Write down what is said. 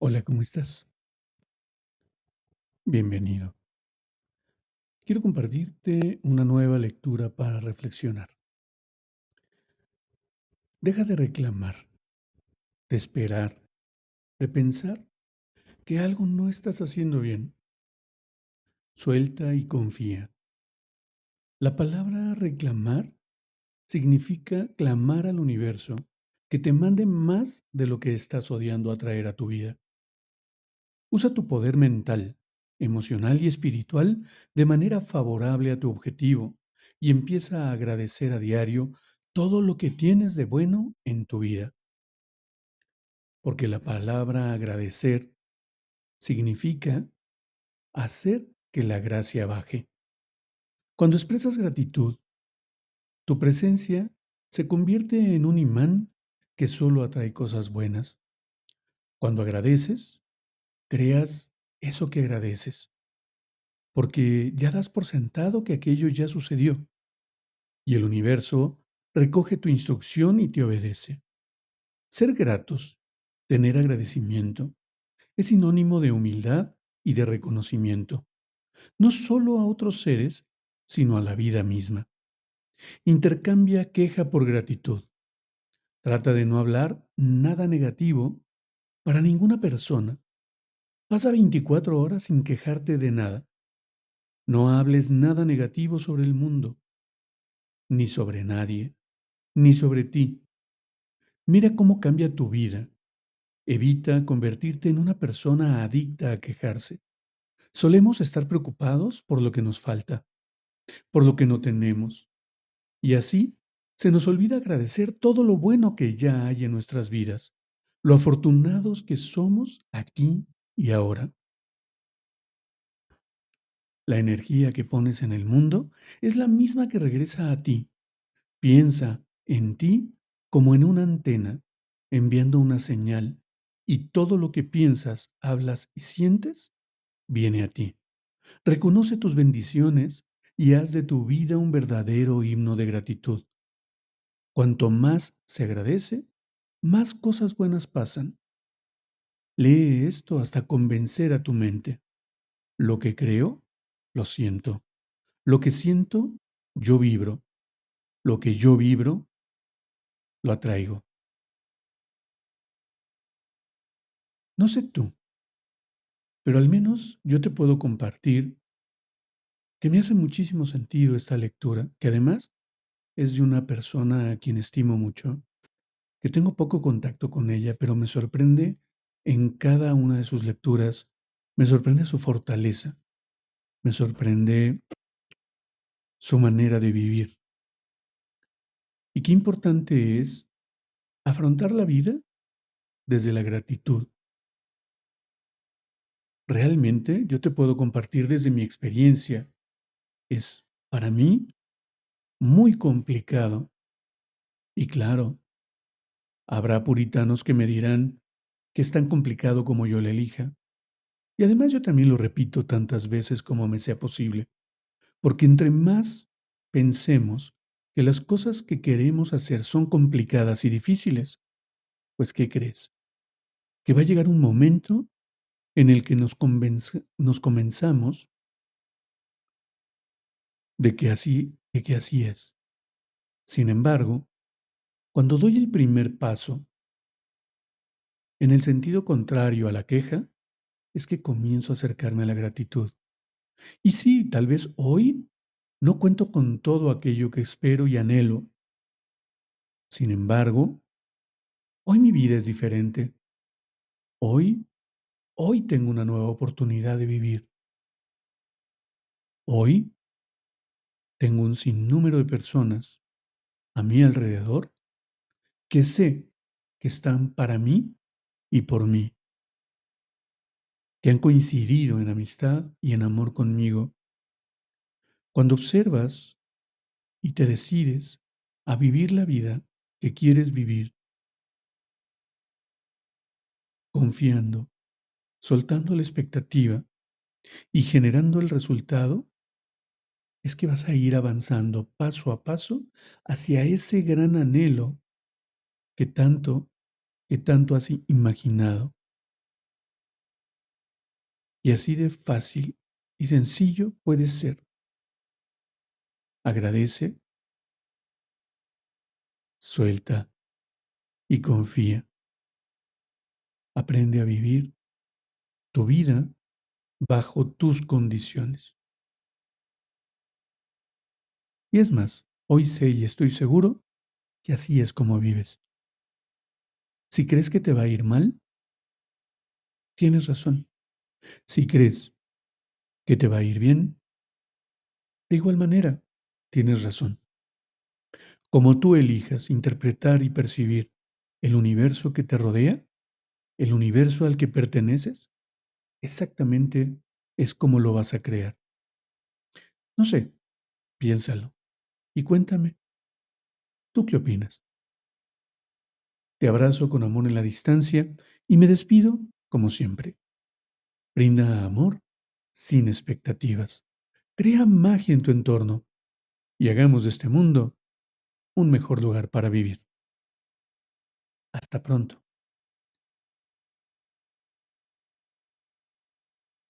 Hola, ¿cómo estás? Bienvenido. Quiero compartirte una nueva lectura para reflexionar. Deja de reclamar, de esperar, de pensar que algo no estás haciendo bien. Suelta y confía. La palabra reclamar significa clamar al universo que te mande más de lo que estás odiando atraer a tu vida. Usa tu poder mental, emocional y espiritual de manera favorable a tu objetivo y empieza a agradecer a diario todo lo que tienes de bueno en tu vida. Porque la palabra agradecer significa hacer que la gracia baje. Cuando expresas gratitud, tu presencia se convierte en un imán que solo atrae cosas buenas. Cuando agradeces, creas eso que agradeces, porque ya das por sentado que aquello ya sucedió, y el universo recoge tu instrucción y te obedece. Ser gratos, tener agradecimiento, es sinónimo de humildad y de reconocimiento, no solo a otros seres, sino a la vida misma. Intercambia queja por gratitud. Trata de no hablar nada negativo para ninguna persona Pasa 24 horas sin quejarte de nada. No hables nada negativo sobre el mundo, ni sobre nadie, ni sobre ti. Mira cómo cambia tu vida. Evita convertirte en una persona adicta a quejarse. Solemos estar preocupados por lo que nos falta, por lo que no tenemos. Y así se nos olvida agradecer todo lo bueno que ya hay en nuestras vidas, lo afortunados que somos aquí y ahora. La energía que pones en el mundo es la misma que regresa a ti. Piensa en ti como en una antena, enviando una señal, y todo lo que piensas, hablas y sientes viene a ti. Reconoce tus bendiciones y haz de tu vida un verdadero himno de gratitud. Cuanto más se agradece, más cosas buenas pasan. Lee esto hasta convencer a tu mente. Lo que creo, lo siento. Lo que siento, yo vibro. Lo que yo vibro, lo atraigo. No sé tú, pero al menos yo te puedo compartir que me hace muchísimo sentido esta lectura, que además es de una persona a quien estimo mucho, que tengo poco contacto con ella, pero me sorprende en cada una de sus lecturas me sorprende su fortaleza, me sorprende su manera de vivir. Y qué importante es afrontar la vida desde la gratitud. Realmente yo te puedo compartir desde mi experiencia. Es para mí muy complicado. Y claro, habrá puritanos que me dirán, que es tan complicado como yo le elija. Y además yo también lo repito tantas veces como me sea posible, porque entre más pensemos que las cosas que queremos hacer son complicadas y difíciles, pues ¿qué crees? Que va a llegar un momento en el que nos, nos comenzamos de que así, de que así es. Sin embargo, cuando doy el primer paso en el sentido contrario a la queja, es que comienzo a acercarme a la gratitud. Y sí, tal vez hoy no cuento con todo aquello que espero y anhelo. Sin embargo, hoy mi vida es diferente. Hoy, hoy tengo una nueva oportunidad de vivir. Hoy tengo un sinnúmero de personas a mi alrededor que sé que están para mí y por mí, que han coincidido en amistad y en amor conmigo. Cuando observas y te decides a vivir la vida que quieres vivir, confiando, soltando la expectativa y generando el resultado, es que vas a ir avanzando paso a paso hacia ese gran anhelo que tanto, que tanto has imaginado. Y así de fácil y sencillo puede ser. Agradece, suelta y confía. Aprende a vivir tu vida bajo tus condiciones. Y es más, hoy sé y estoy seguro que así es como vives. Si crees que te va a ir mal, tienes razón. Si crees que te va a ir bien, de igual manera, tienes razón. Como tú elijas interpretar y percibir el universo que te rodea, el universo al que perteneces, exactamente es como lo vas a crear. No sé, piénsalo y cuéntame. ¿Tú qué opinas? Te abrazo con amor en la distancia y me despido como siempre. Brinda amor sin expectativas. Crea magia en tu entorno y hagamos de este mundo un mejor lugar para vivir. Hasta pronto.